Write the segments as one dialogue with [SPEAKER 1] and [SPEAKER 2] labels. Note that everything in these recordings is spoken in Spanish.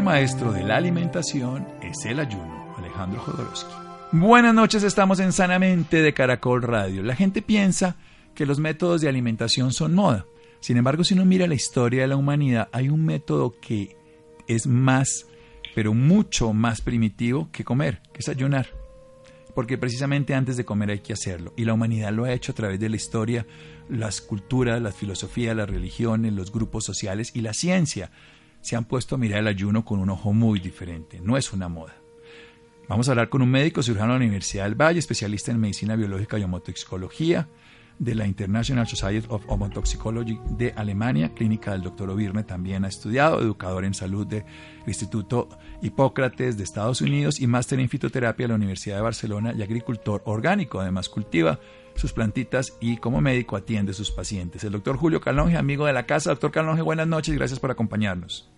[SPEAKER 1] Maestro de la alimentación es el ayuno, Alejandro Jodorowsky. Buenas noches, estamos en Sanamente de Caracol Radio. La gente piensa que los métodos de alimentación son moda. Sin embargo, si uno mira la historia de la humanidad, hay un método que es más, pero mucho más primitivo que comer, que es ayunar. Porque precisamente antes de comer hay que hacerlo. Y la humanidad lo ha hecho a través de la historia, las culturas, las filosofías, las religiones, los grupos sociales y la ciencia se han puesto a mirar el ayuno con un ojo muy diferente. No es una moda. Vamos a hablar con un médico cirujano de la Universidad del Valle, especialista en medicina biológica y homotoxicología de la International Society of Homotoxicology de Alemania, clínica del doctor Ovirne también ha estudiado, educador en salud del Instituto Hipócrates de Estados Unidos y máster en fitoterapia de la Universidad de Barcelona y agricultor orgánico. Además cultiva sus plantitas y como médico atiende a sus pacientes. El doctor Julio Calonge, amigo de la casa. Doctor Calonge, buenas noches y gracias por acompañarnos.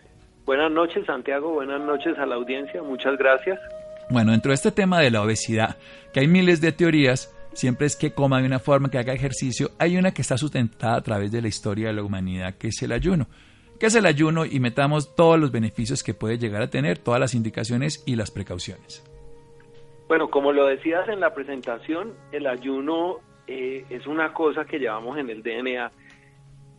[SPEAKER 2] Buenas noches, Santiago. Buenas noches a la audiencia. Muchas gracias.
[SPEAKER 1] Bueno, dentro de este tema de la obesidad, que hay miles de teorías, siempre es que coma de una forma, que haga ejercicio. Hay una que está sustentada a través de la historia de la humanidad, que es el ayuno. ¿Qué es el ayuno? Y metamos todos los beneficios que puede llegar a tener, todas las indicaciones y las precauciones.
[SPEAKER 2] Bueno, como lo decías en la presentación, el ayuno eh, es una cosa que llevamos en el DNA.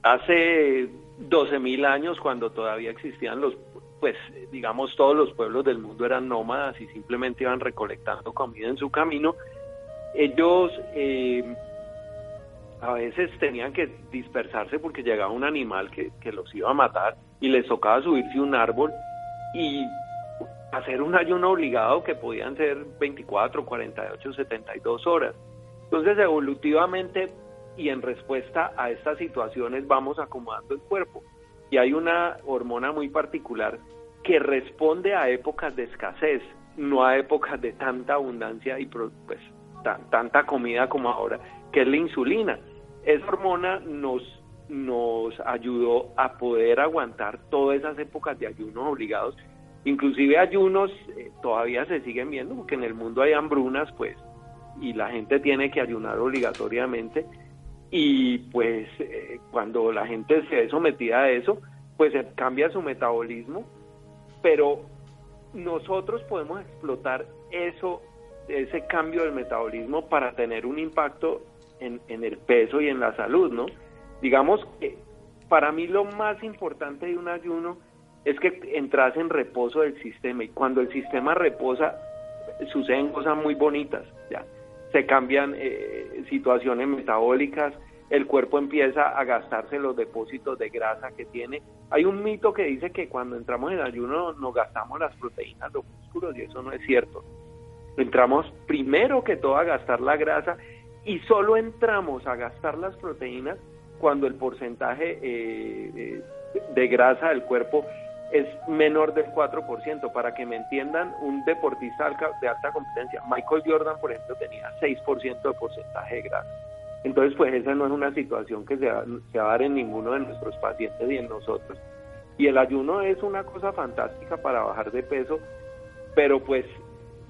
[SPEAKER 2] Hace 12.000 años, cuando todavía existían los, pues digamos, todos los pueblos del mundo eran nómadas y simplemente iban recolectando comida en su camino, ellos eh, a veces tenían que dispersarse porque llegaba un animal que, que los iba a matar y les tocaba subirse un árbol y hacer un ayuno obligado que podían ser 24, 48, 72 horas. Entonces, evolutivamente y en respuesta a estas situaciones vamos acomodando el cuerpo. Y hay una hormona muy particular que responde a épocas de escasez, no a épocas de tanta abundancia y pues tanta comida como ahora, que es la insulina. Esa hormona nos, nos ayudó a poder aguantar todas esas épocas de ayunos obligados. Inclusive ayunos eh, todavía se siguen viendo, porque en el mundo hay hambrunas, pues, y la gente tiene que ayunar obligatoriamente. Y pues eh, cuando la gente se ve sometida a eso, pues cambia su metabolismo, pero nosotros podemos explotar eso ese cambio del metabolismo para tener un impacto en, el peso y en la salud, ¿no? Digamos que para mí lo más importante de un ayuno es que entras en reposo del sistema y cuando el sistema reposa suceden cosas muy bonitas, ya se cambian eh, situaciones metabólicas, el cuerpo empieza a gastarse los depósitos de grasa que tiene. Hay un mito que dice que cuando entramos en ayuno nos gastamos las proteínas, los músculos y eso no es cierto entramos primero que todo a gastar la grasa y solo entramos a gastar las proteínas cuando el porcentaje eh, eh, de grasa del cuerpo es menor del 4%. Para que me entiendan, un deportista de alta competencia, Michael Jordan, por ejemplo, tenía 6% de porcentaje de grasa. Entonces, pues esa no es una situación que se va, se va a dar en ninguno de nuestros pacientes y en nosotros. Y el ayuno es una cosa fantástica para bajar de peso, pero pues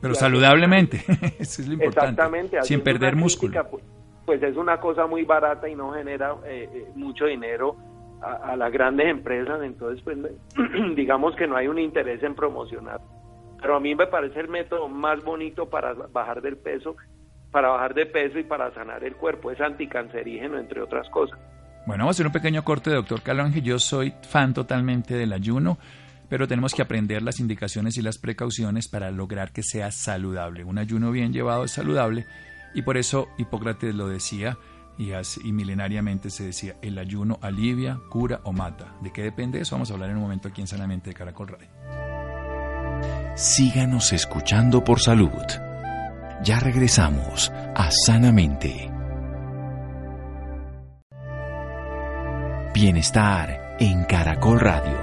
[SPEAKER 1] pero saludablemente, eso es lo importante.
[SPEAKER 2] Exactamente.
[SPEAKER 1] Sin perder músculo.
[SPEAKER 2] Pues, pues, es una cosa muy barata y no genera eh, eh, mucho dinero a, las grandes empresas, entonces pues digamos que no hay un interés en promocionar. Pero a mí me parece el método más bonito para bajar del peso, para bajar de peso y para sanar el cuerpo. Es anticancerígeno, entre otras cosas.
[SPEAKER 1] Bueno, vamos a hacer un pequeño corte, doctor Calonge. Yo soy fan totalmente del ayuno pero tenemos que aprender las indicaciones y las precauciones para lograr que sea saludable. Un ayuno bien llevado es saludable y por eso Hipócrates lo decía y, milenariamente se decía, el ayuno alivia, cura o mata. ¿De qué depende eso? Vamos a hablar en un momento aquí en Sanamente de Caracol Radio.
[SPEAKER 3] Síganos escuchando por salud. Ya regresamos a Sanamente. Bienestar en Caracol Radio.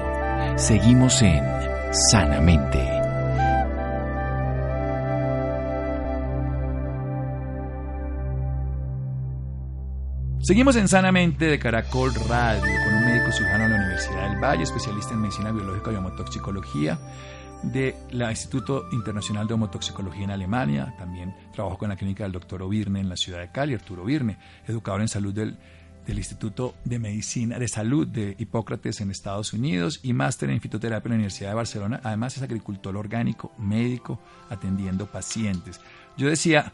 [SPEAKER 3] Seguimos en sanamente.
[SPEAKER 1] Seguimos en Sanamente de Caracol Radio con un médico cirujano de la Universidad del Valle, especialista en medicina biológica y homotoxicología del Instituto Internacional de Homotoxicología en Alemania. También trabajo con la clínica del doctor Ovirne en la ciudad de Cali, Arturo Ovirne, educador en salud del, del Instituto de Medicina de Salud de Hipócrates en Estados Unidos y máster en fitoterapia en la Universidad de Barcelona. Además es agricultor orgánico, médico, atendiendo pacientes. Yo decía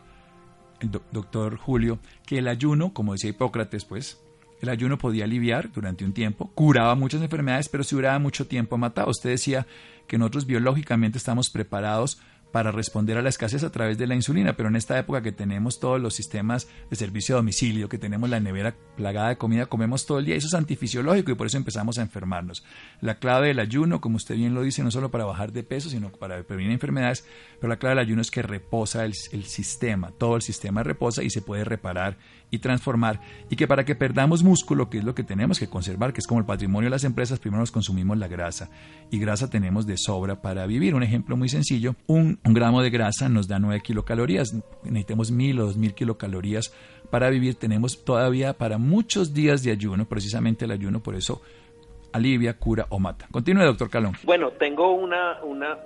[SPEAKER 1] el doctor Julio, que el ayuno, como decía Hipócrates, pues, el ayuno podía aliviar durante un tiempo, curaba muchas enfermedades, pero si duraba mucho tiempo mataba. Usted decía que nosotros biológicamente estamos preparados para responder a la escasez a través de la insulina, pero en esta época que tenemos todos los sistemas de servicio a domicilio, que tenemos la nevera plagada de comida, comemos todo el día, eso es antifisiológico y por eso empezamos a enfermarnos. La clave del ayuno, como usted bien lo dice, no solo para bajar de peso, sino para prevenir enfermedades, pero la clave del ayuno es que reposa el, el sistema, todo el sistema reposa y se puede reparar y transformar y que para que perdamos músculo, que es lo que tenemos que conservar, que es como el patrimonio de las empresas, primero nos consumimos la grasa y grasa tenemos de sobra para vivir. Un ejemplo muy sencillo, un, gramo de grasa nos da 9 kilocalorías, necesitamos 1000 o 2000 kilocalorías para vivir, tenemos todavía para muchos días de ayuno, precisamente el ayuno por eso alivia, cura o mata. Continúe, doctor Calón.
[SPEAKER 2] Bueno, tengo una, una,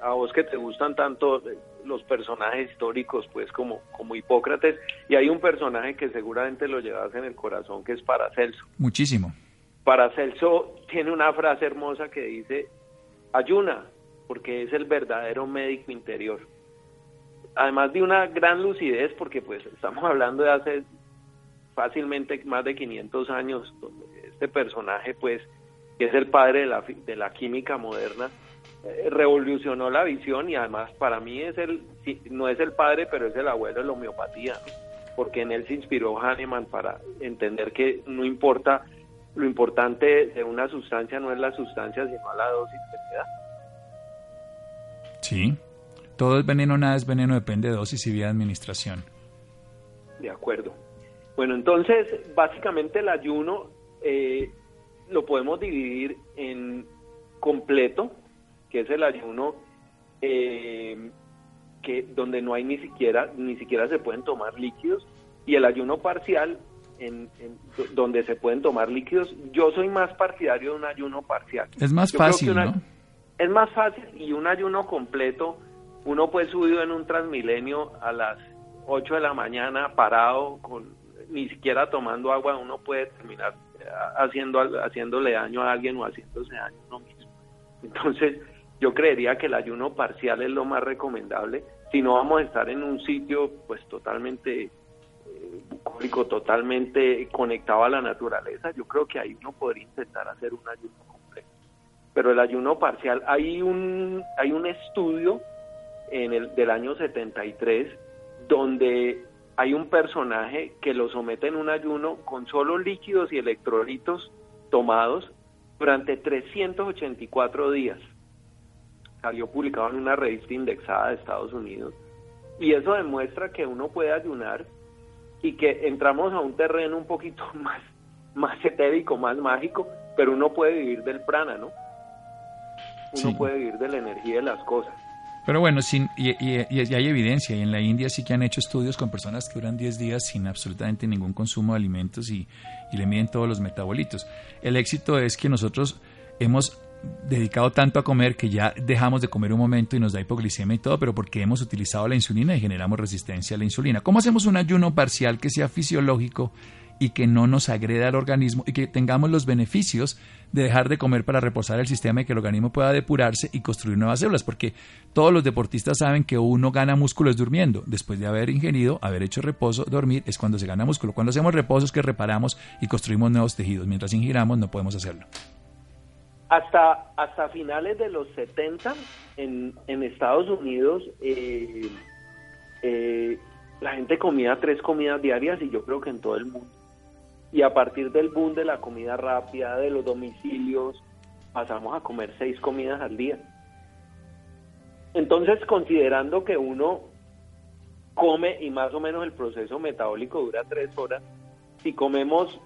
[SPEAKER 2] a vos que te gustan tanto los personajes históricos, pues como, como Hipócrates, y hay un personaje que seguramente lo llevas en el corazón, que es Paracelso.
[SPEAKER 1] Muchísimo.
[SPEAKER 2] Paracelso tiene una frase hermosa que dice, ayuna, porque es el verdadero médico interior. Además de una gran lucidez, porque pues estamos hablando de hace fácilmente más de 500 años, donde este personaje pues, que es el padre de la, de la química moderna, revolucionó la visión y además para mí es el, no es el padre, pero es el abuelo de la homeopatía, porque en él se inspiró Hahnemann para entender que no importa, lo importante de una sustancia no es la sustancia, sino la dosis que se da.
[SPEAKER 1] Sí, todo es veneno, nada es veneno, depende de dosis y vía de administración.
[SPEAKER 2] De acuerdo. Bueno, entonces, básicamente el ayuno eh, lo podemos dividir en completo, que es el ayuno eh, que donde no hay ni siquiera ni siquiera se pueden tomar líquidos y el ayuno parcial en, donde se pueden tomar líquidos. Yo soy más partidario de un ayuno parcial.
[SPEAKER 1] Es más fácil, ¿no?
[SPEAKER 2] Es más fácil y un ayuno completo, uno puede subir en un transmilenio a las 8 de la mañana parado, con ni siquiera tomando agua, uno puede terminar eh, haciendo haciéndole daño a alguien o haciéndose daño a uno mismo. Entonces, yo creería que el ayuno parcial es lo más recomendable. Si no vamos a estar en un sitio pues totalmente eh, bucólico, totalmente conectado a la naturaleza, yo creo que ahí uno podría intentar hacer un ayuno completo. Pero el ayuno parcial, hay un, hay un estudio en el, del año 73 donde hay un personaje que lo somete en un ayuno con solo líquidos y electrolitos tomados durante 384 días salió publicado en una revista indexada de Estados Unidos. Y eso demuestra que uno puede ayunar y que entramos a un terreno un poquito más, más etérico, más mágico, pero uno puede vivir del prana, ¿no? Uno puede vivir de la energía de las cosas.
[SPEAKER 1] Pero bueno, sin, y, y, hay evidencia, y en la India sí que han hecho estudios con personas que duran 10 días sin absolutamente ningún consumo de alimentos y, y le miden todos los metabolitos. El éxito es que nosotros hemos dedicado tanto a comer que ya dejamos de comer un momento y nos da hipoglicemia y todo, pero porque hemos utilizado la insulina y generamos resistencia a la insulina. ¿Cómo hacemos un ayuno parcial que sea fisiológico y que no nos agreda al organismo y que tengamos los beneficios de dejar de comer para reposar el sistema y que el organismo pueda depurarse y construir nuevas células? Porque todos los deportistas saben que uno gana músculos durmiendo. Después de haber ingerido, haber hecho reposo, dormir es cuando se gana músculo. Cuando hacemos reposo es que reparamos y construimos nuevos tejidos. Mientras ingiramos no podemos hacerlo.
[SPEAKER 2] Hasta, hasta finales de los 70 en, en Estados Unidos eh, eh, la gente comía tres comidas diarias y yo creo que en todo el mundo. Y a partir del boom de la comida rápida, de los domicilios, pasamos a comer seis comidas al día. Entonces, considerando que uno come y más o menos el proceso metabólico dura tres horas, si comemos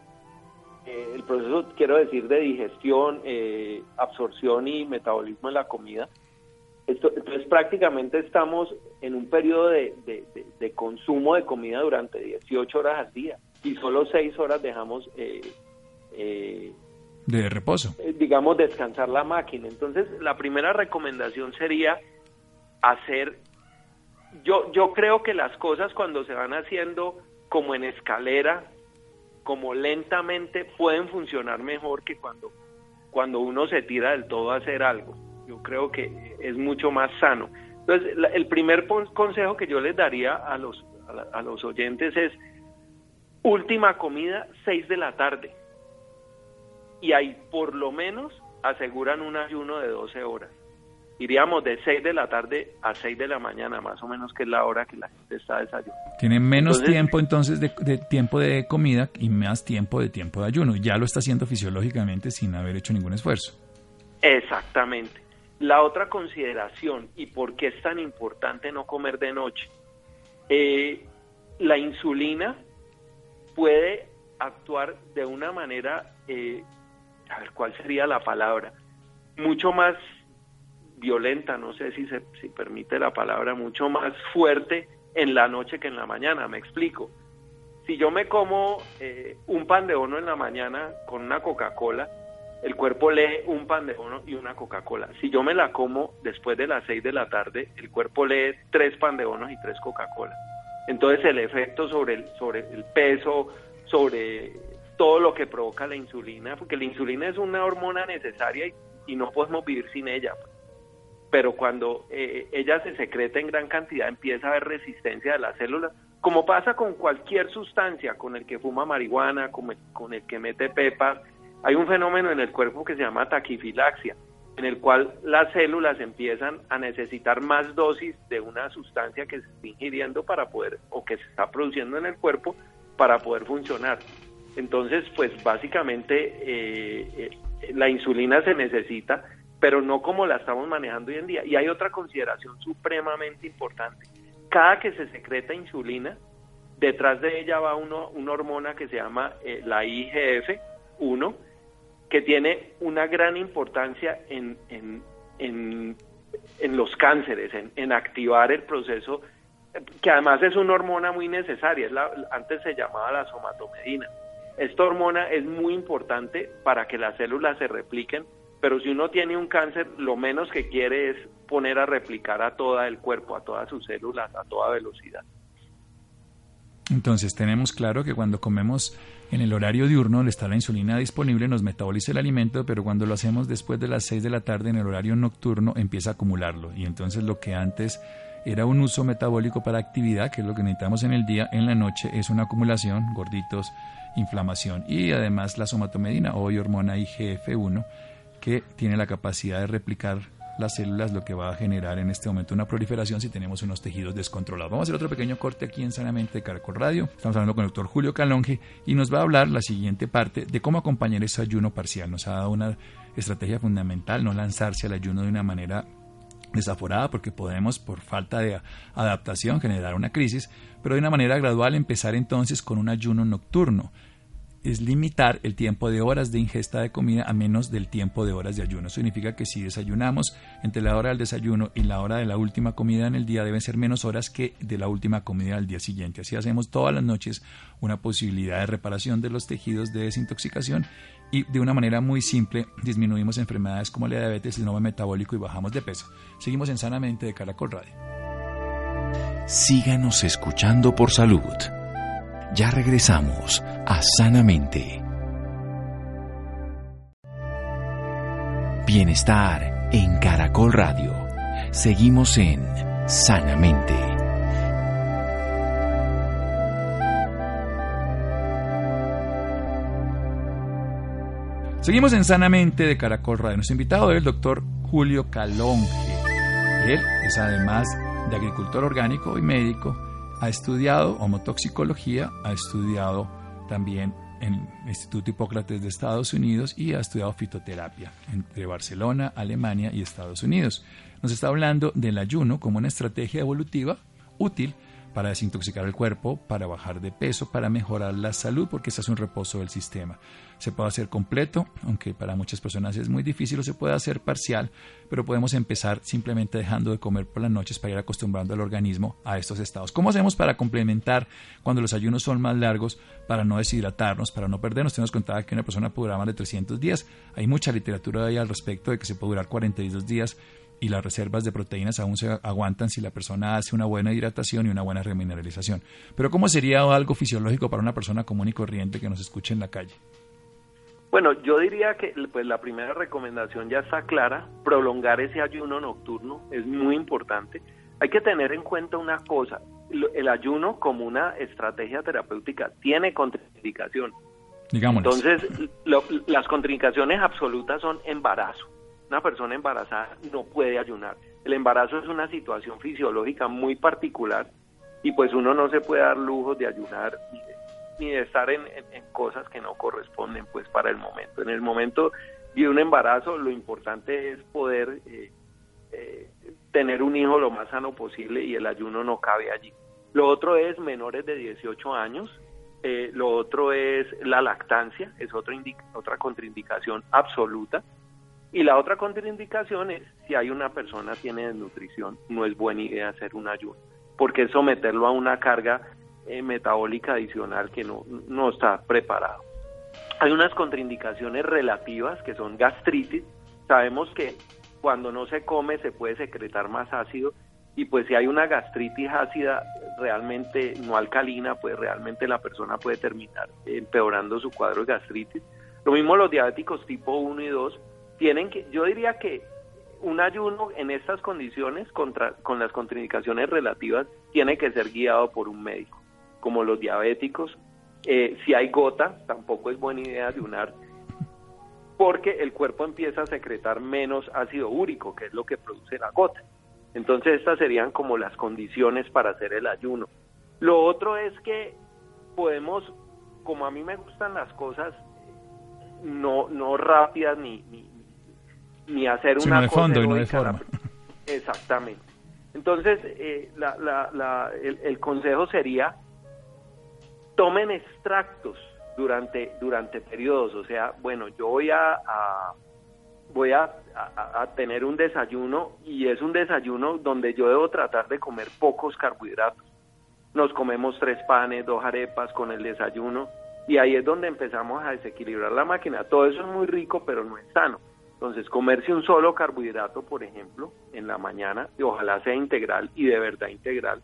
[SPEAKER 2] eh, el proceso, quiero decir, de digestión, eh, absorción y metabolismo en la comida. Esto, entonces prácticamente estamos en un periodo de, consumo de comida durante 18 horas al día y solo 6 horas dejamos...
[SPEAKER 1] de reposo.
[SPEAKER 2] digamos, descansar la máquina. Entonces, la primera recomendación sería hacer yo, yo creo que las cosas cuando se van haciendo como en escalera, como lentamente, pueden funcionar mejor que cuando, cuando uno se tira del todo a hacer algo. Yo creo que es mucho más sano. Entonces, el primer consejo que yo les daría a los, a, los oyentes es, última comida, 6 de la tarde. Y ahí por lo menos aseguran un ayuno de 12 horas iríamos de 6 de la tarde a 6 de la mañana, más o menos, que es la hora que la gente está desayunando.
[SPEAKER 1] Tiene menos tiempo entonces de, tiempo de comida y más tiempo de tiempo de ayuno. Ya lo está haciendo fisiológicamente sin haber hecho ningún esfuerzo.
[SPEAKER 2] Exactamente. La otra consideración, y por qué es tan importante no comer de noche, eh, la insulina puede actuar de una manera, eh, a ver cuál sería la palabra, mucho más violenta, no sé si se si permite la palabra, mucho más fuerte en la noche que en la mañana, me explico. Si yo me como eh, un pan de bono en la mañana con una Coca-Cola, el cuerpo lee un pan de bono y una Coca-Cola. Si yo me la como después de las 6 de la tarde, el cuerpo lee tres pan de bonos y tres Coca-Cola. Entonces el efecto sobre el, sobre el peso, sobre todo lo que provoca la insulina, porque la insulina es una hormona necesaria y, no podemos vivir sin ella. Pues pero cuando eh, ella se secreta en gran cantidad empieza a haber resistencia de las células, como pasa con cualquier sustancia, con el que fuma marihuana, con el, que mete pepa, hay un fenómeno en el cuerpo que se llama taquifilaxia, en el cual las células empiezan a necesitar más dosis de una sustancia que se está ingiriendo para poder, o que se está produciendo en el cuerpo para poder funcionar. Entonces, pues básicamente eh, eh, la insulina se necesita pero no como la estamos manejando hoy en día. Y hay otra consideración supremamente importante. Cada que se secreta insulina, detrás de ella va uno, una hormona que se llama eh, la IGF-1, que tiene una gran importancia en, en, los cánceres, en, activar el proceso, que además es una hormona muy necesaria, es la, antes se llamaba la somatomedina. Esta hormona es muy importante para que las células se repliquen pero si uno tiene un cáncer, lo menos que quiere es poner a replicar a todo el cuerpo, a todas sus células, a toda velocidad.
[SPEAKER 1] Entonces tenemos claro que cuando comemos en el horario diurno está la insulina disponible, nos metaboliza el alimento, pero cuando lo hacemos después de las 6 de la tarde en el horario nocturno empieza a acumularlo y entonces lo que antes era un uso metabólico para actividad, que es lo que necesitamos en el día, en la noche es una acumulación, gorditos, inflamación y además la somatomedina, hoy hormona IGF-1 que tiene la capacidad de replicar las células, lo que va a generar en este momento una proliferación si tenemos unos tejidos descontrolados. Vamos a hacer otro pequeño corte aquí en Sanamente Caracol Radio. Estamos hablando con el doctor Julio Calonge y nos va a hablar la siguiente parte de cómo acompañar ese ayuno parcial. Nos ha dado una estrategia fundamental, no lanzarse al ayuno de una manera desaforada porque podemos por falta de adaptación generar una crisis, pero de una manera gradual empezar entonces con un ayuno nocturno es limitar el tiempo de horas de ingesta de comida a menos del tiempo de horas de ayuno. Significa que si desayunamos entre la hora del desayuno y la hora de la última comida en el día deben ser menos horas que de la última comida del día siguiente. Así hacemos todas las noches una posibilidad de reparación de los tejidos de desintoxicación y de una manera muy simple disminuimos enfermedades como la diabetes, el nuevo metabólico y bajamos de peso. Seguimos en Sanamente de Caracol Radio.
[SPEAKER 3] Síganos escuchando por salud. Ya regresamos a Sanamente. Bienestar en Caracol Radio. Seguimos en Sanamente.
[SPEAKER 1] Seguimos en Sanamente de Caracol Radio. Nuestro invitado es el doctor Julio Calonge. Él es además de agricultor orgánico y médico ha estudiado homotoxicología, ha estudiado también en el Instituto Hipócrates de Estados Unidos y ha estudiado fitoterapia entre Barcelona, Alemania y Estados Unidos. Nos está hablando del ayuno como una estrategia evolutiva útil para desintoxicar el cuerpo, para bajar de peso, para mejorar la salud, porque ese es un reposo del sistema. Se puede hacer completo, aunque para muchas personas es muy difícil, o se puede hacer parcial, pero podemos empezar simplemente dejando de comer por las noches para ir acostumbrando al organismo a estos estados. ¿Cómo hacemos para complementar cuando los ayunos son más largos, para no deshidratarnos, para no perdernos? Usted nos contaba que una persona puede durar más de 300 días. Hay mucha literatura ahí al respecto de que se puede durar 42 días y las reservas de proteínas aún se aguantan si la persona hace una buena hidratación y una buena remineralización. Pero ¿cómo sería algo fisiológico para una persona común y corriente que nos escuche en la calle?
[SPEAKER 2] Bueno, yo diría que pues la primera recomendación ya está clara, prolongar ese ayuno nocturno es muy importante. Hay que tener en cuenta una cosa, el ayuno como una estrategia terapéutica tiene contraindicación. Entonces, las contraindicaciones absolutas son embarazo una persona embarazada no puede ayunar. El embarazo es una situación fisiológica muy particular y pues uno no se puede dar lujos de ayunar ni de, estar en, cosas que no corresponden pues para el momento. En el momento de un embarazo lo importante es poder eh, eh, tener un hijo lo más sano posible y el ayuno no cabe allí. Lo otro es menores de 18 años, eh, lo otro es la lactancia, es otra, otra contraindicación absoluta. Y la otra contraindicación es si hay una persona tiene desnutrición, no es buena idea hacer un ayuno, porque es someterlo a una carga eh, metabólica adicional que no, no está preparado. Hay unas contraindicaciones relativas que son gastritis. Sabemos que cuando no se come se puede secretar más ácido y pues si hay una gastritis ácida realmente no alcalina, pues realmente la persona puede terminar empeorando su cuadro de gastritis. Lo mismo los diabéticos tipo 1 y 2 tienen que, yo diría que un ayuno en estas condiciones contra, con las contraindicaciones relativas tiene que ser guiado por un médico, como los diabéticos. Eh, si hay gota, tampoco es buena idea ayunar, porque el cuerpo empieza a secretar menos ácido úrico, que es lo que produce la gota. Entonces estas serían como las condiciones para hacer el ayuno. Lo otro es que podemos, como a mí me gustan las cosas no, no rápidas ni, ni hacer una
[SPEAKER 1] de fondo y no de forma.
[SPEAKER 2] Exactamente. Entonces, eh, el, consejo sería, tomen extractos durante, durante periodos, o sea, bueno, yo voy a, voy a, tener un desayuno y es un desayuno donde yo debo tratar de comer pocos carbohidratos. Nos comemos tres panes, dos arepas con el desayuno y ahí es donde empezamos a desequilibrar la máquina. Todo eso es muy rico, pero no es sano. Entonces, comerse un solo carbohidrato, por ejemplo, en la mañana, y ojalá sea integral y de verdad integral,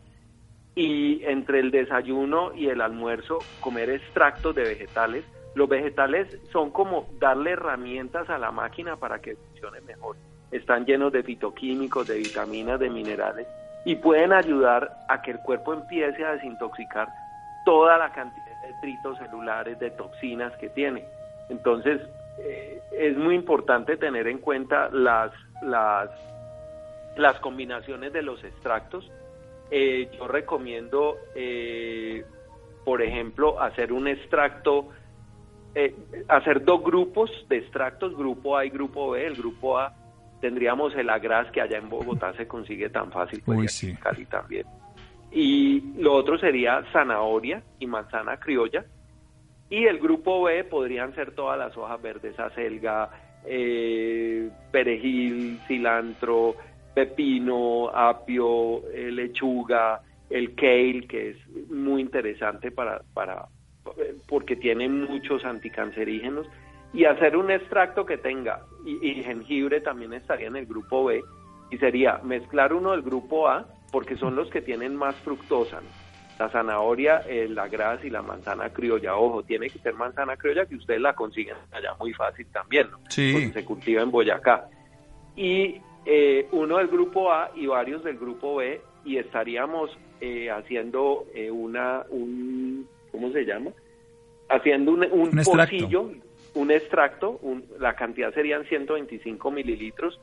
[SPEAKER 2] y entre el desayuno y el almuerzo, comer extractos de vegetales. Los vegetales son como darle herramientas a la máquina para que funcione mejor. Están llenos de fitoquímicos, de vitaminas, de minerales, y pueden ayudar a que el cuerpo empiece a desintoxicar toda la cantidad de detritos celulares, de toxinas que tiene. Entonces, eh, es muy importante tener en cuenta las, las, las combinaciones de los extractos. Eh, yo recomiendo, eh, por ejemplo, hacer un extracto, hacer dos grupos de extractos, grupo A y grupo B. El grupo A tendríamos el agras que allá en Bogotá se consigue tan fácil, pues en Cali también. Y lo otro sería zanahoria y manzana criolla y el grupo B podrían ser todas las hojas verdes, acelga, eh, perejil, cilantro, pepino, apio, eh, lechuga, el kale, que es muy interesante para, para, porque tiene muchos anticancerígenos, y hacer un extracto que tenga, y, jengibre también estaría en el grupo B, y sería mezclar uno del grupo A, porque son los que tienen más fructosa, la zanahoria, la grasa y la manzana criolla. Ojo, tiene que ser manzana criolla que ustedes la consiguen allá muy fácil también, ¿no?
[SPEAKER 1] Sí.
[SPEAKER 2] Porque se cultiva en Boyacá. Y eh, uno del grupo A y varios del grupo B y estaríamos eh, haciendo eh, una, un, ¿cómo se llama? Haciendo un, un, pocillo, un extracto, la cantidad serían 125 mililitros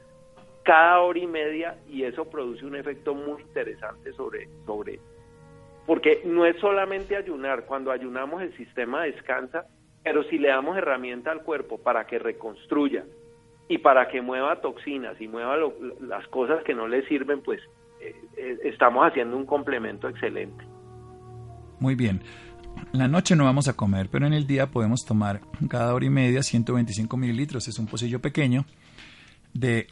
[SPEAKER 2] cada hora y media y eso produce un efecto muy interesante sobre, sobre porque no es solamente ayunar, cuando ayunamos el sistema descansa, pero si le damos herramienta al cuerpo para que reconstruya y para que mueva toxinas y mueva las cosas que no le sirven, pues eh, eh, estamos haciendo un complemento excelente.
[SPEAKER 1] Muy bien. La noche no vamos a comer, pero en el día podemos tomar cada hora y media 125 mililitros. Es un pocillo pequeño de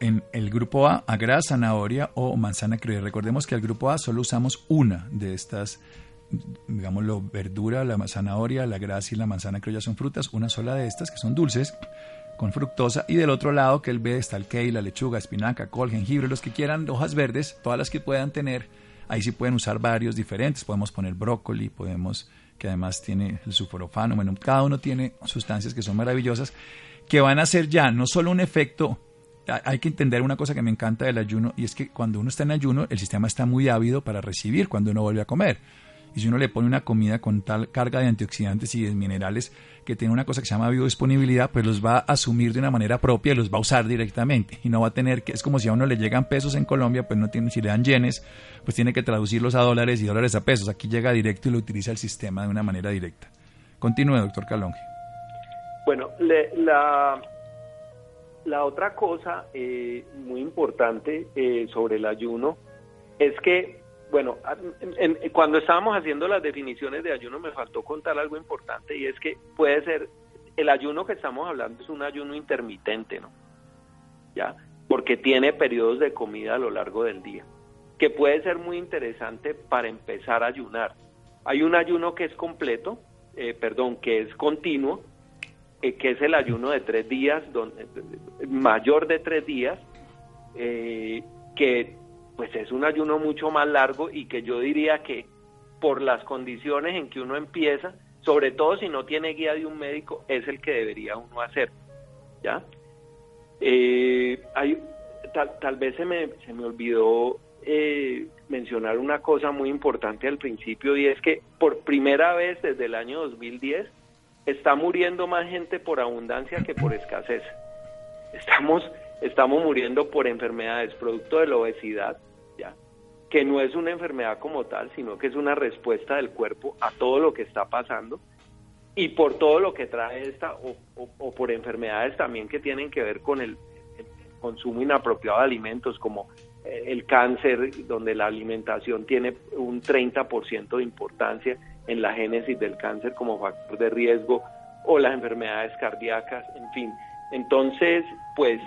[SPEAKER 1] en el grupo A, agra, zanahoria o manzana criolla. Recordemos que al grupo A solo usamos una de estas, digámoslo, verdura, la zanahoria, la grasa y la manzana criolla son frutas, una sola de estas que son dulces con fructosa y del otro lado que el B está el kale, la lechuga, espinaca, col, jengibre, los que quieran hojas verdes, todas las que puedan tener, ahí sí pueden usar varios diferentes, podemos poner brócoli, podemos que además tiene el sulforofano, bueno, cada uno tiene sustancias que son maravillosas que van a hacer ya no solo un efecto hay que entender una cosa que me encanta del ayuno y es que cuando uno está en ayuno el sistema está muy ávido para recibir cuando uno vuelve a comer. Y si uno le pone una comida con tal carga de antioxidantes y de minerales que tiene una cosa que se llama biodisponibilidad, pues los va a asumir de una manera propia y los va a usar directamente. Y no va a tener que, es como si a uno le llegan pesos en Colombia, pues no tiene, si le dan yenes, pues tiene que traducirlos a dólares y dólares a pesos. Aquí llega directo y lo utiliza el sistema de una manera directa. Continúe, doctor Calonge.
[SPEAKER 2] Bueno, la, la otra cosa eh, muy importante eh, sobre el ayuno es que, bueno, cuando estábamos haciendo las definiciones de ayuno me faltó contar algo importante y es que puede ser, el ayuno que estamos hablando es un ayuno intermitente, ¿no? ¿Ya? Porque tiene periodos de comida a lo largo del día, que puede ser muy interesante para empezar a ayunar. Hay un ayuno que es completo, eh, perdón, que es continuo, eh, que es el ayuno de tres días, donde, mayor de tres días, eh, que pues es un ayuno mucho más largo y que yo diría que por las condiciones en que uno empieza, sobre todo si no tiene guía de un médico, es el que debería uno hacer. ¿Ya? Eh, hay, tal, vez se me, se me olvidó mencionar una cosa muy importante al principio y es que por primera vez desde el año 2010 está muriendo más gente por abundancia que por escasez. Estamos, estamos muriendo por enfermedades producto de la obesidad, ya, que no es una enfermedad como tal, sino que es una respuesta del cuerpo a todo lo que está pasando y por todo lo que trae esta, o, por enfermedades también que tienen que ver con el, el consumo inapropiado de alimentos, como eh, el cáncer, donde la alimentación tiene un 30% de importancia en la génesis del cáncer como factor de riesgo o las enfermedades cardíacas, en fin. Entonces, pues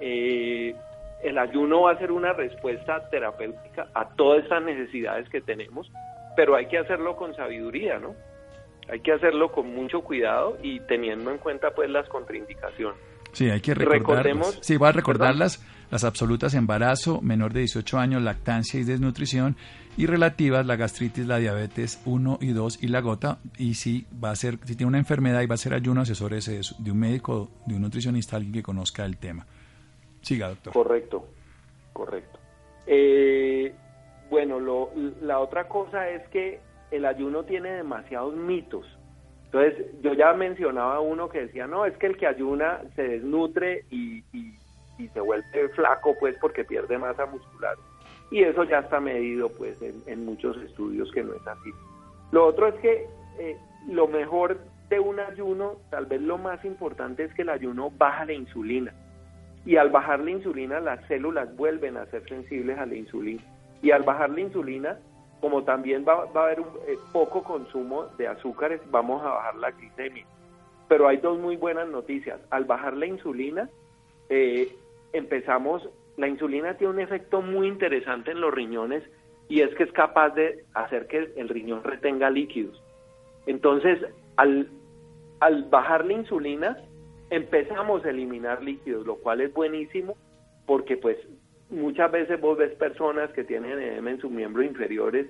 [SPEAKER 2] eh, el ayuno va a ser una respuesta terapéutica a todas estas necesidades que tenemos, pero hay que hacerlo con sabiduría, ¿no? Hay que hacerlo con mucho cuidado y teniendo en cuenta pues las contraindicaciones.
[SPEAKER 1] Sí, hay que recordarlas. Sí, voy a recordarlas las absolutas embarazo, menor de 18 años, lactancia y desnutrición, y relativas la gastritis, la diabetes 1 y 2 y la gota. Y si va a ser, si tiene una enfermedad y va a ser ayuno, asesores de un médico, de un nutricionista, alguien que conozca el tema. Siga, doctor.
[SPEAKER 2] Correcto, correcto. Eh, bueno, lo, la otra cosa es que el ayuno tiene demasiados mitos. Entonces, yo ya mencionaba uno que decía, no, es que el que ayuna se desnutre y y se vuelve flaco pues porque pierde masa muscular. Y eso ya está medido pues en, muchos estudios que no es así. Lo otro es que eh, lo mejor de un ayuno, tal vez lo más importante es que el ayuno baja la insulina. Y al bajar la insulina, las células vuelven a ser sensibles a la insulina. Y al bajar la insulina, como también va, a haber un, eh, poco consumo de azúcares, vamos a bajar la glicemia. Pero hay dos muy buenas noticias. Al bajar la insulina, eh, empezamos, la insulina tiene un efecto muy interesante en los riñones y es que es capaz de hacer que el riñón retenga líquidos. Entonces, al, al bajar la insulina, empezamos a eliminar líquidos, lo cual es buenísimo porque pues muchas veces vos ves personas que tienen edema en sus miembros inferiores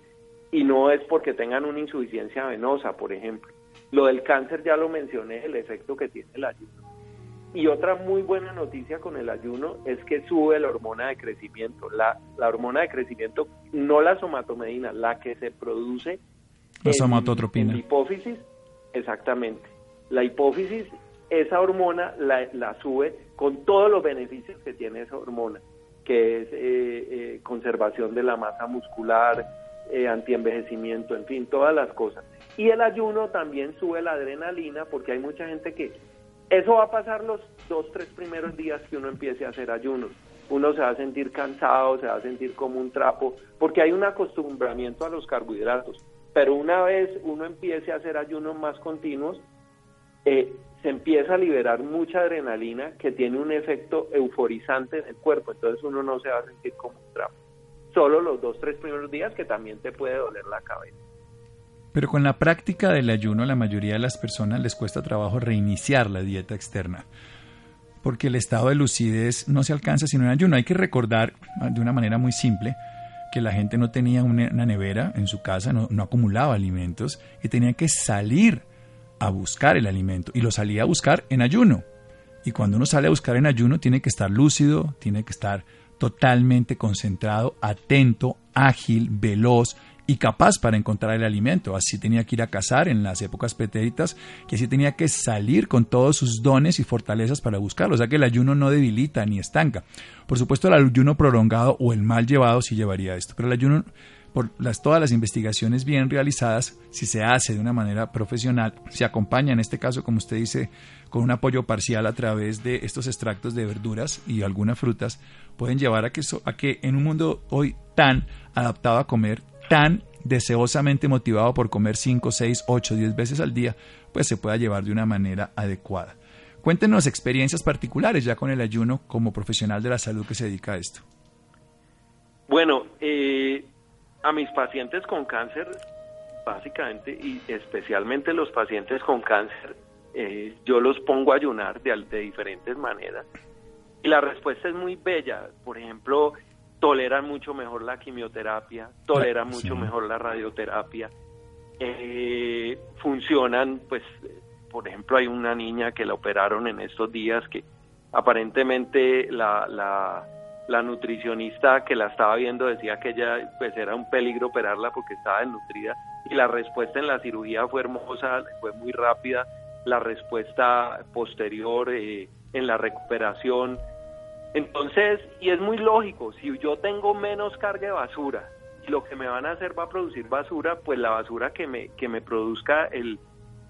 [SPEAKER 2] y no es porque tengan una insuficiencia venosa, por ejemplo. Lo del cáncer ya lo mencioné, el efecto que tiene el ayuno. Y otra muy buena noticia con el ayuno es que sube la hormona de crecimiento. La, la hormona de crecimiento, no la somatomedina, la que se produce
[SPEAKER 1] la somatotropina.
[SPEAKER 2] En hipófisis, exactamente. La hipófisis, esa hormona la, la, sube con todos los beneficios que tiene esa hormona, que es eh, eh, conservación de la masa muscular, eh, antienvejecimiento, en fin, todas las cosas. Y el ayuno también sube la adrenalina porque hay mucha gente que eso va a pasar los dos, tres primeros días que uno empiece a hacer ayunos. Uno se va a sentir cansado, se va a sentir como un trapo, porque hay un acostumbramiento a los carbohidratos. pero una vez uno empiece a hacer ayunos más continuos, eh, se empieza a liberar mucha adrenalina que tiene un efecto euforizante en el cuerpo, entonces uno no se va a sentir como un trapo. Solo los dos, tres primeros días que también te puede doler la cabeza.
[SPEAKER 1] Pero con la práctica del ayuno la mayoría de las personas les cuesta trabajo reiniciar la dieta externa, porque el estado de lucidez no se alcanza sino en ayuno. Hay que recordar de una manera muy simple que la gente no tenía una, nevera en su casa, no acumulaba alimentos y tenía que salir a buscar el alimento y lo salía a buscar en ayuno. Y cuando uno sale a buscar en ayuno tiene que estar lúcido, tiene que estar totalmente concentrado, atento, ágil, veloz y capaz para encontrar el alimento. Así tenía que ir a cazar en las épocas pretéritas y así tenía que salir con todos sus dones y fortalezas para buscarlo. O sea que el ayuno no debilita ni estanca. Por supuesto, el ayuno prolongado o el mal llevado sí llevaría esto, pero el ayuno por las, todas las investigaciones bien realizadas, si se hace de una manera profesional, se acompaña en este caso, como usted dice, con un apoyo parcial a través de estos extractos de verduras y algunas frutas, pueden llevar a que, a que en un mundo hoy tan adaptado a comer, tan deseosamente motivado por comer 5, 6, 8, 10 veces al día, pues se pueda llevar de una manera adecuada. Cuéntenos experiencias particulares ya con el ayuno como profesional de la salud que se dedica a esto.
[SPEAKER 2] Bueno, eh, a mis pacientes con cáncer, básicamente, y especialmente los pacientes con cáncer, eh, yo los pongo a ayunar de, de diferentes maneras. Y la respuesta es muy bella. Por ejemplo, toleran mucho mejor la quimioterapia, toleran mucho mejor la radioterapia, eh, funcionan, pues, por ejemplo, hay una niña que la operaron en estos días que aparentemente la, la la nutricionista que la estaba viendo decía que ella pues era un peligro operarla porque estaba desnutrida y la respuesta en la cirugía fue hermosa, fue muy rápida, la respuesta posterior eh, en la recuperación. Entonces, y es muy lógico, si yo tengo menos carga de basura y lo que me van a hacer va a producir basura, pues la basura que me, que me produzca el,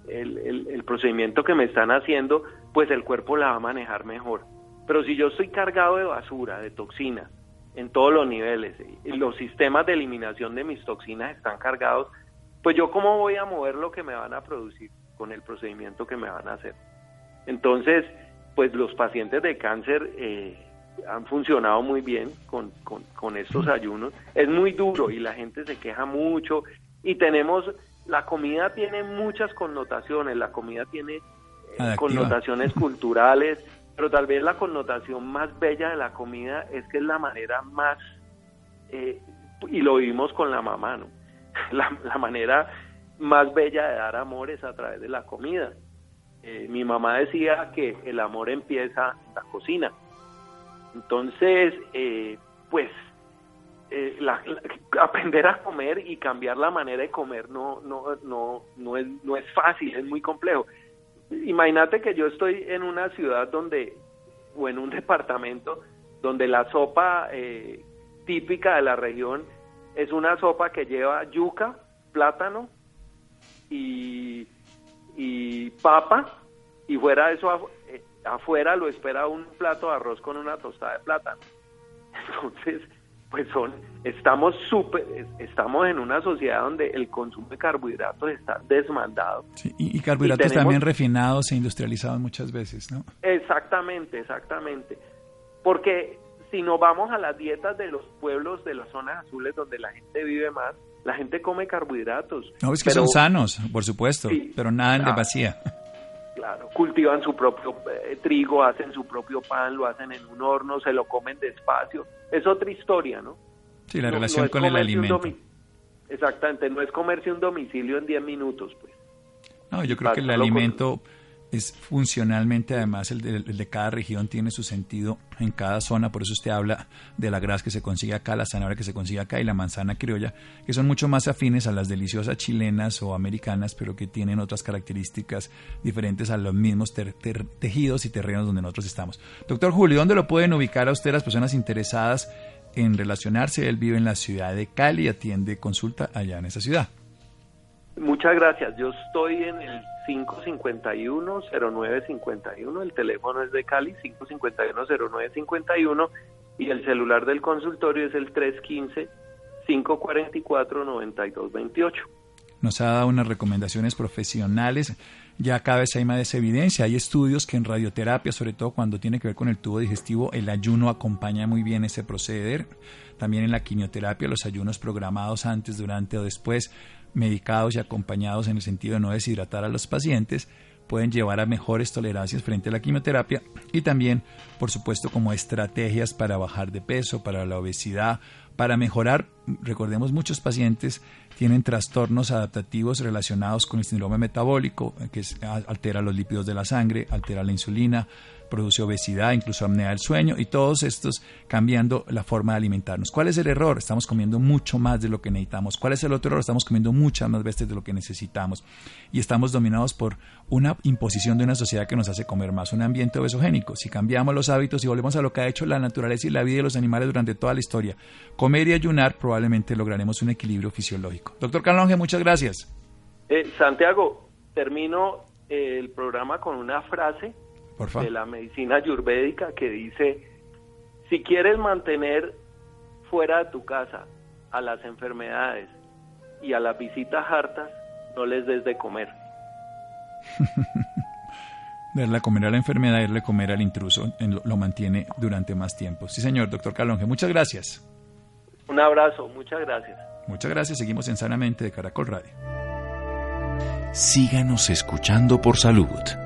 [SPEAKER 2] el, el procedimiento que me están haciendo, pues el cuerpo la va a manejar mejor. Pero si yo estoy cargado de basura, de toxinas, en todos los niveles, los sistemas de eliminación de mis toxinas están cargados, pues yo cómo voy a mover lo que me van a producir con el procedimiento que me van a hacer. Entonces, pues los pacientes de cáncer eh, han funcionado muy bien con, con, estos ayunos. Es muy duro y la gente se queja mucho. Y tenemos, la comida tiene muchas connotaciones, la comida tiene eh, connotaciones culturales, pero tal vez la connotación más bella de la comida es que es la manera más, eh, y lo vivimos con la mamá, ¿no? La, manera más bella de dar amor es a través de la comida. Eh, mi mamá decía que el amor empieza en la cocina. Entonces, eh, pues, aprender a comer y cambiar la manera de comer no, no, no, no, es, no es fácil, es muy complejo imagínate que yo estoy en una ciudad donde, o en un departamento, donde la sopa eh, típica de la región es una sopa que lleva yuca, plátano y, y papa, y fuera de eso eh, afuera lo espera un plato de arroz con una tostada de plátano. Entonces, pues son, estamos súper, estamos en una sociedad donde el consumo de carbohidratos está desmandado.
[SPEAKER 1] y, carbohidratos también refinados e industrializados muchas veces, ¿no?
[SPEAKER 2] Exactamente, exactamente. Porque si nos vamos a las dietas de los pueblos de las zonas azules donde la gente vive más, la gente come carbohidratos.
[SPEAKER 1] No, es que son sanos, por supuesto, pero nada en vacía
[SPEAKER 2] Claro, cultivan su propio eh, trigo, hacen su propio pan, lo hacen en un horno, se lo comen despacio. Es otra historia, ¿no?
[SPEAKER 1] Sí, la relación con el alimento.
[SPEAKER 2] Exactamente, no es comerse un domicilio en 10 minutos, pues.
[SPEAKER 1] No, yo creo que el alimento funcionalmente, además, el de, cada región tiene su sentido en cada zona, por eso usted habla de la grasa que se consigue acá, la zanahoria que se consigue acá y la manzana criolla, que son mucho más afines a las deliciosas chilenas o americanas, pero que tienen otras características diferentes a los mismos tejidos y terrenos donde nosotros estamos. Doctor Julio, ¿dónde lo pueden ubicar a usted las personas interesadas en relacionarse? Él vive en la ciudad de Cali atiende consulta allá en esa ciudad.
[SPEAKER 2] Muchas gracias. Yo estoy en el 551-0951, el teléfono es de Cali, 551-0951, y el celular del consultorio es el 315-544-9228.
[SPEAKER 1] nos ha dado unas recomendaciones profesionales. Ya cada vez hay más evidencia. Hay estudios que en radioterapia, sobre todo cuando tiene que ver con el tubo digestivo, el ayuno acompaña muy bien ese proceder. También en la quimioterapia, los ayunos programados antes, durante o después, medicados y acompañados en el sentido de no deshidratar a los pacientes, pueden llevar a mejores tolerancias frente a la quimioterapia y también, por supuesto, como estrategias para bajar de peso, para la obesidad, para mejorar, recordemos, muchos pacientes tienen trastornos adaptativos relacionados con el síndrome metabólico, que altera los lípidos de la sangre, altera la insulina, produce obesidad, incluso apnea del sueño y todos estos cambiando la forma de alimentarnos. ¿Cuál es el error? Estamos comiendo mucho más de lo que necesitamos. ¿Cuál es el otro error? Estamos comiendo muchas más veces de lo que necesitamos y estamos dominados por una imposición de una sociedad que nos hace comer más, un ambiente obesogénico. Si cambiamos los hábitos y volvemos a lo que ha hecho la naturaleza y la vida de los animales durante toda la historia, comer y ayunar, probablemente lograremos un equilibrio fisiológico. Doctor Calonge, muchas gracias.
[SPEAKER 2] Eh, Santiago, termino eh, el programa con una frase de la medicina ayurvédica que dice, si quieres mantener fuera de tu casa a las enfermedades y a las visitas hartas, no les des de comer.
[SPEAKER 1] Darle a comer a la enfermedad, darle a comer al intruso, lo mantiene durante más tiempo. Sí, señor, doctor Calonge, muchas gracias.
[SPEAKER 2] Un abrazo, muchas gracias.
[SPEAKER 1] Muchas gracias, seguimos en Sanamente de Caracol Radio.
[SPEAKER 3] Síganos escuchando por salud.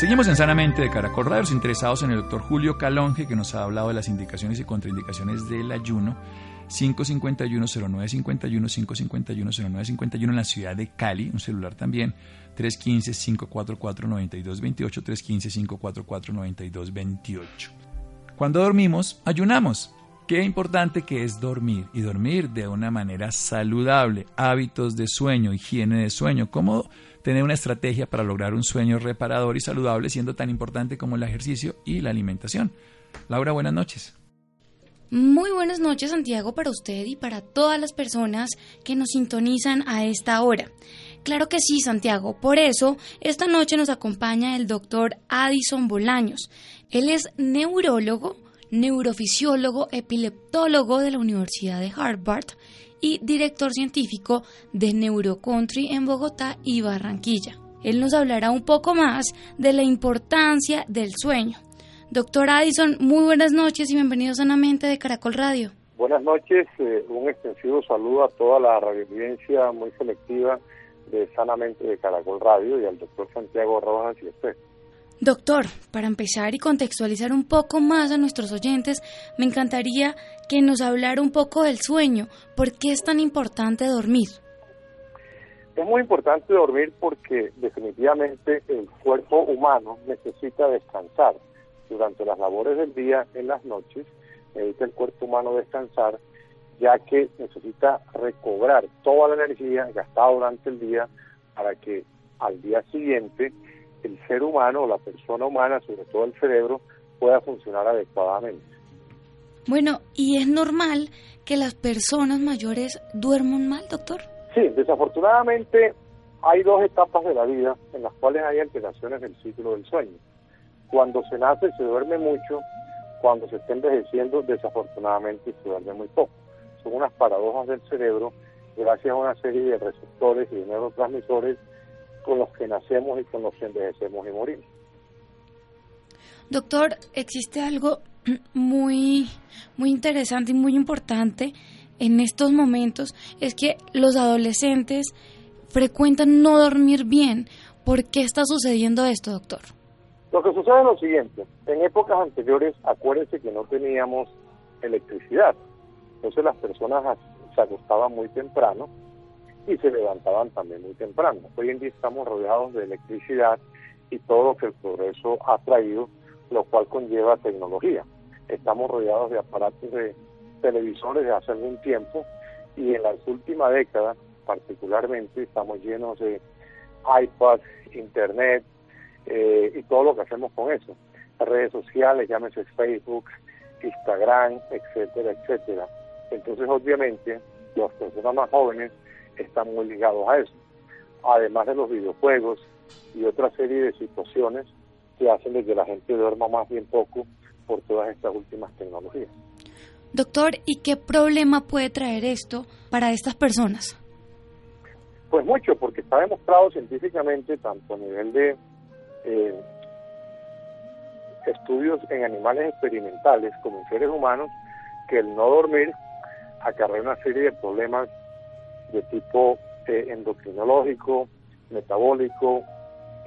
[SPEAKER 1] Seguimos en Sanamente de Caracol Radio, los interesados en el doctor Julio Calonge, que nos ha hablado de las indicaciones y contraindicaciones del ayuno. 551-0951, en la ciudad de Cali, un celular también, 315-544-9228, 315-544-9228. Cuando dormimos, ayunamos. Qué importante que es dormir y dormir de una manera saludable, hábitos de sueño, higiene de sueño, cómo tener una estrategia para lograr un sueño reparador y saludable, siendo tan importante como el ejercicio y la alimentación. Laura, buenas noches.
[SPEAKER 4] Muy buenas noches, Santiago, para usted y para todas las personas que nos sintonizan a esta hora. Claro que sí, Santiago. Por eso, esta noche nos acompaña el doctor Addison Bolaños. Él es neurólogo, neurofisiólogo, epileptólogo de la Universidad de Harvard y director científico de Neurocountry en Bogotá y Barranquilla. Él nos hablará un poco más de la importancia del sueño. Doctor Addison, muy buenas noches y bienvenido sanamente de Caracol Radio.
[SPEAKER 5] Buenas noches, eh, un extensivo saludo a toda la radioaudiencia muy selectiva de Sanamente de Caracol Radio y al doctor Santiago Rojas y usted.
[SPEAKER 4] Doctor, para empezar y contextualizar un poco más a nuestros oyentes, me encantaría que nos hablara un poco del sueño. ¿Por qué es tan importante dormir?
[SPEAKER 5] Es muy importante dormir porque definitivamente el cuerpo humano necesita descansar. Durante las labores del día, en las noches, necesita el cuerpo humano descansar, ya que necesita recobrar toda la energía gastada durante el día para que al día siguiente el ser humano, la persona humana, sobre todo el cerebro, pueda funcionar adecuadamente.
[SPEAKER 4] Bueno, ¿y es normal que las personas mayores duerman mal, doctor?
[SPEAKER 5] Sí, desafortunadamente hay dos etapas de la vida en las cuales hay alteraciones del ciclo del sueño. Cuando se nace se duerme mucho, cuando se está envejeciendo desafortunadamente se duerme muy poco. Son unas paradojas del cerebro gracias a una serie de receptores y de neurotransmisores con los que nacemos y con los que envejecemos y morimos.
[SPEAKER 4] Doctor, existe algo muy, muy interesante y muy importante en estos momentos, es que los adolescentes frecuentan no dormir bien. ¿Por qué está sucediendo esto, doctor?
[SPEAKER 5] Lo que sucede es lo siguiente, en épocas anteriores, acuérdense que no teníamos electricidad, entonces las personas se acostaban muy temprano y se levantaban también muy temprano. Hoy en día estamos rodeados de electricidad y todo lo que el progreso ha traído, lo cual conlleva tecnología. Estamos rodeados de aparatos de televisores de hace algún tiempo y en las últimas décadas particularmente estamos llenos de iPad, Internet, eh, y todo lo que hacemos con eso. redes sociales, llámese Facebook, Instagram, etcétera, etcétera. Entonces, obviamente, las personas más jóvenes están muy ligados a eso. Además de los videojuegos y otra serie de situaciones que hacen de que la gente duerma más bien poco por todas estas últimas tecnologías.
[SPEAKER 4] Doctor, ¿y qué problema puede traer esto para estas personas?
[SPEAKER 5] Pues mucho, porque está demostrado científicamente, tanto a nivel de eh, estudios en animales experimentales como en seres humanos, que el no dormir acarrea una serie de problemas de tipo eh, endocrinológico, metabólico,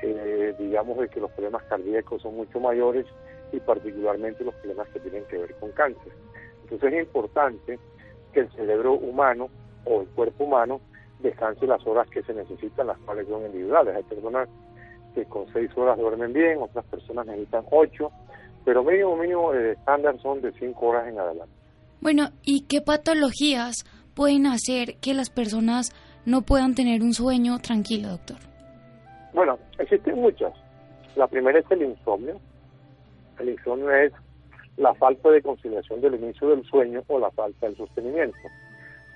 [SPEAKER 5] eh, digamos de que los problemas cardíacos son mucho mayores y particularmente los problemas que tienen que ver con cáncer. Entonces es importante que el cerebro humano o el cuerpo humano descanse las horas que se necesitan, las cuales son individuales. Hay personas que con seis horas duermen bien, otras personas necesitan ocho, pero mínimo, mínimo, el estándar son de cinco horas en adelante.
[SPEAKER 4] Bueno, ¿y qué patologías pueden hacer que las personas no puedan tener un sueño tranquilo, doctor?
[SPEAKER 5] Bueno, existen muchas. La primera es el insomnio. El insomnio es la falta de conciliación del inicio del sueño o la falta del sostenimiento.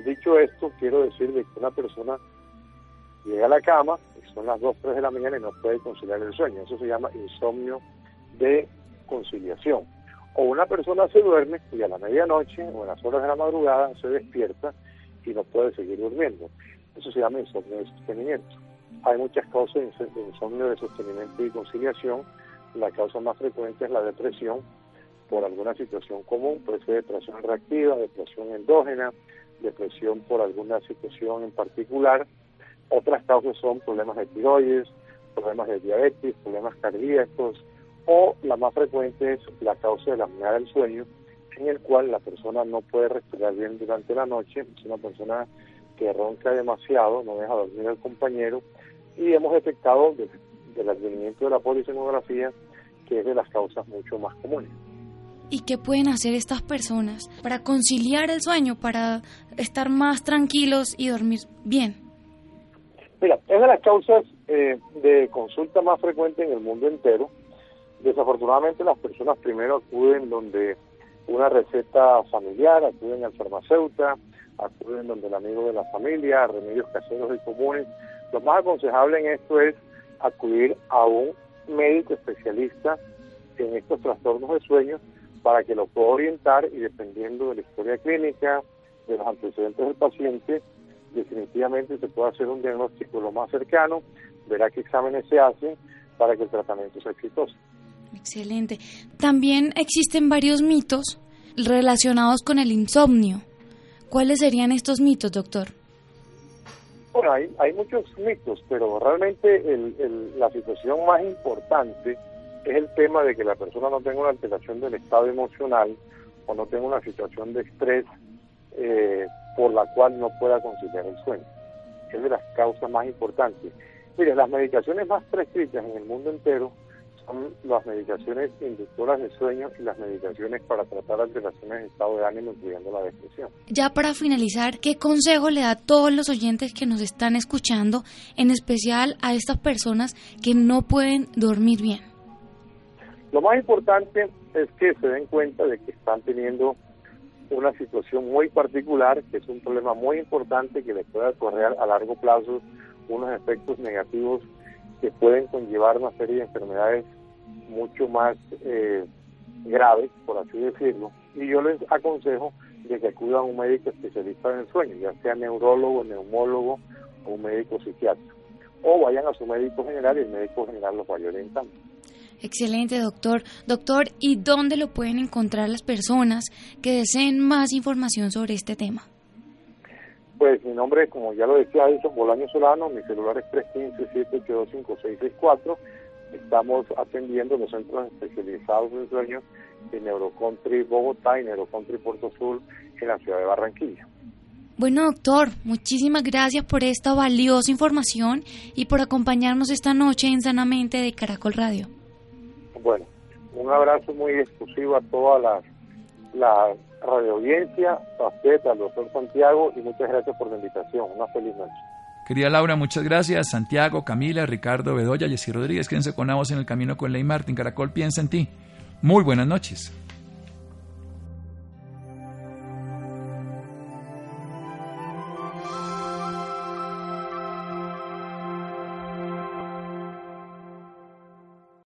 [SPEAKER 5] Dicho esto, quiero decir de que una persona llega a la cama, son las 2, 3 de la mañana y no puede conciliar el sueño. Eso se llama insomnio de conciliación. O una persona se duerme y a la medianoche o en las horas de la madrugada se despierta y no puede seguir durmiendo. Eso se llama insomnio de sostenimiento. Hay muchas causas de insomnio de sostenimiento y conciliación. La causa más frecuente es la depresión por alguna situación común, puede ser depresión reactiva, depresión endógena, depresión por alguna situación en particular. Otras causas son problemas de tiroides, problemas de diabetes, problemas cardíacos, o la más frecuente es la causa de la apnea del sueño, en el cual la persona no puede respirar bien durante la noche, es una persona que ronca demasiado, no deja dormir al compañero, y hemos detectado desde el advenimiento de la polisonografía que es de las causas mucho más comunes.
[SPEAKER 4] ¿Y qué pueden hacer estas personas para conciliar el sueño, para estar más tranquilos y dormir bien?
[SPEAKER 5] Mira, es de las causas eh, de consulta más frecuente en el mundo entero. Desafortunadamente las personas primero acuden donde una receta familiar, acuden al farmacéutico, acuden donde el amigo de la familia, remedios caseros y comunes. Lo más aconsejable en esto es acudir a un médico especialista en estos trastornos de sueño para que lo pueda orientar y dependiendo de la historia clínica, de los antecedentes del paciente, definitivamente se puede hacer un diagnóstico lo más cercano, verá qué exámenes se hacen para que el tratamiento sea exitoso.
[SPEAKER 4] Excelente. También existen varios mitos relacionados con el insomnio. ¿Cuáles serían estos mitos, doctor?
[SPEAKER 5] Bueno, hay, muchos mitos, pero realmente la situación más importante es el tema de que la persona no tenga una alteración del estado emocional o no tenga una situación de estrés eh, por la cual no pueda conciliar el sueño. Es de las causas más importantes. Mire, las medicaciones más prescritas en el mundo entero son las medicaciones inductoras de sueño y las medicaciones para tratar alteraciones de estado de ánimo, incluyendo la depresión.
[SPEAKER 4] Ya para finalizar, ¿qué consejo le da a todos los oyentes que nos están escuchando, en especial a estas personas que no pueden dormir bien?
[SPEAKER 5] Lo más importante es que se den cuenta de que están teniendo una situación muy particular, que es un problema muy importante que les puede correr a largo plazo unos efectos negativos que pueden conllevar una serie de enfermedades mucho más eh, graves, por así decirlo. Y yo les aconsejo de que acudan a un médico especialista en el sueño, ya sea neurólogo, neumólogo o un médico psiquiatra. O vayan a su médico general y el médico general los vaya orientando.
[SPEAKER 4] Excelente, doctor. Doctor, ¿y dónde lo pueden encontrar las personas que deseen más información sobre este tema?
[SPEAKER 5] Pues mi nombre, como ya lo decía Edison Bolaño Solano, mi celular es 315-782-5664. Estamos atendiendo los centros especializados en sueño en Neurocountry Bogotá y Neurocountry Puerto Sur en la ciudad de Barranquilla.
[SPEAKER 4] Bueno, doctor, muchísimas gracias por esta valiosa información y por acompañarnos esta noche en Sanamente de Caracol Radio.
[SPEAKER 5] Bueno, un abrazo muy exclusivo a toda la, la radio audiencia, a usted, al doctor Santiago y muchas gracias por la invitación. Una feliz noche.
[SPEAKER 1] Querida Laura, muchas gracias. Santiago, Camila, Ricardo, Bedoya, Jessy Rodríguez, quédense con ambos en el camino con Ley Martín. Caracol piensa en ti. Muy buenas noches.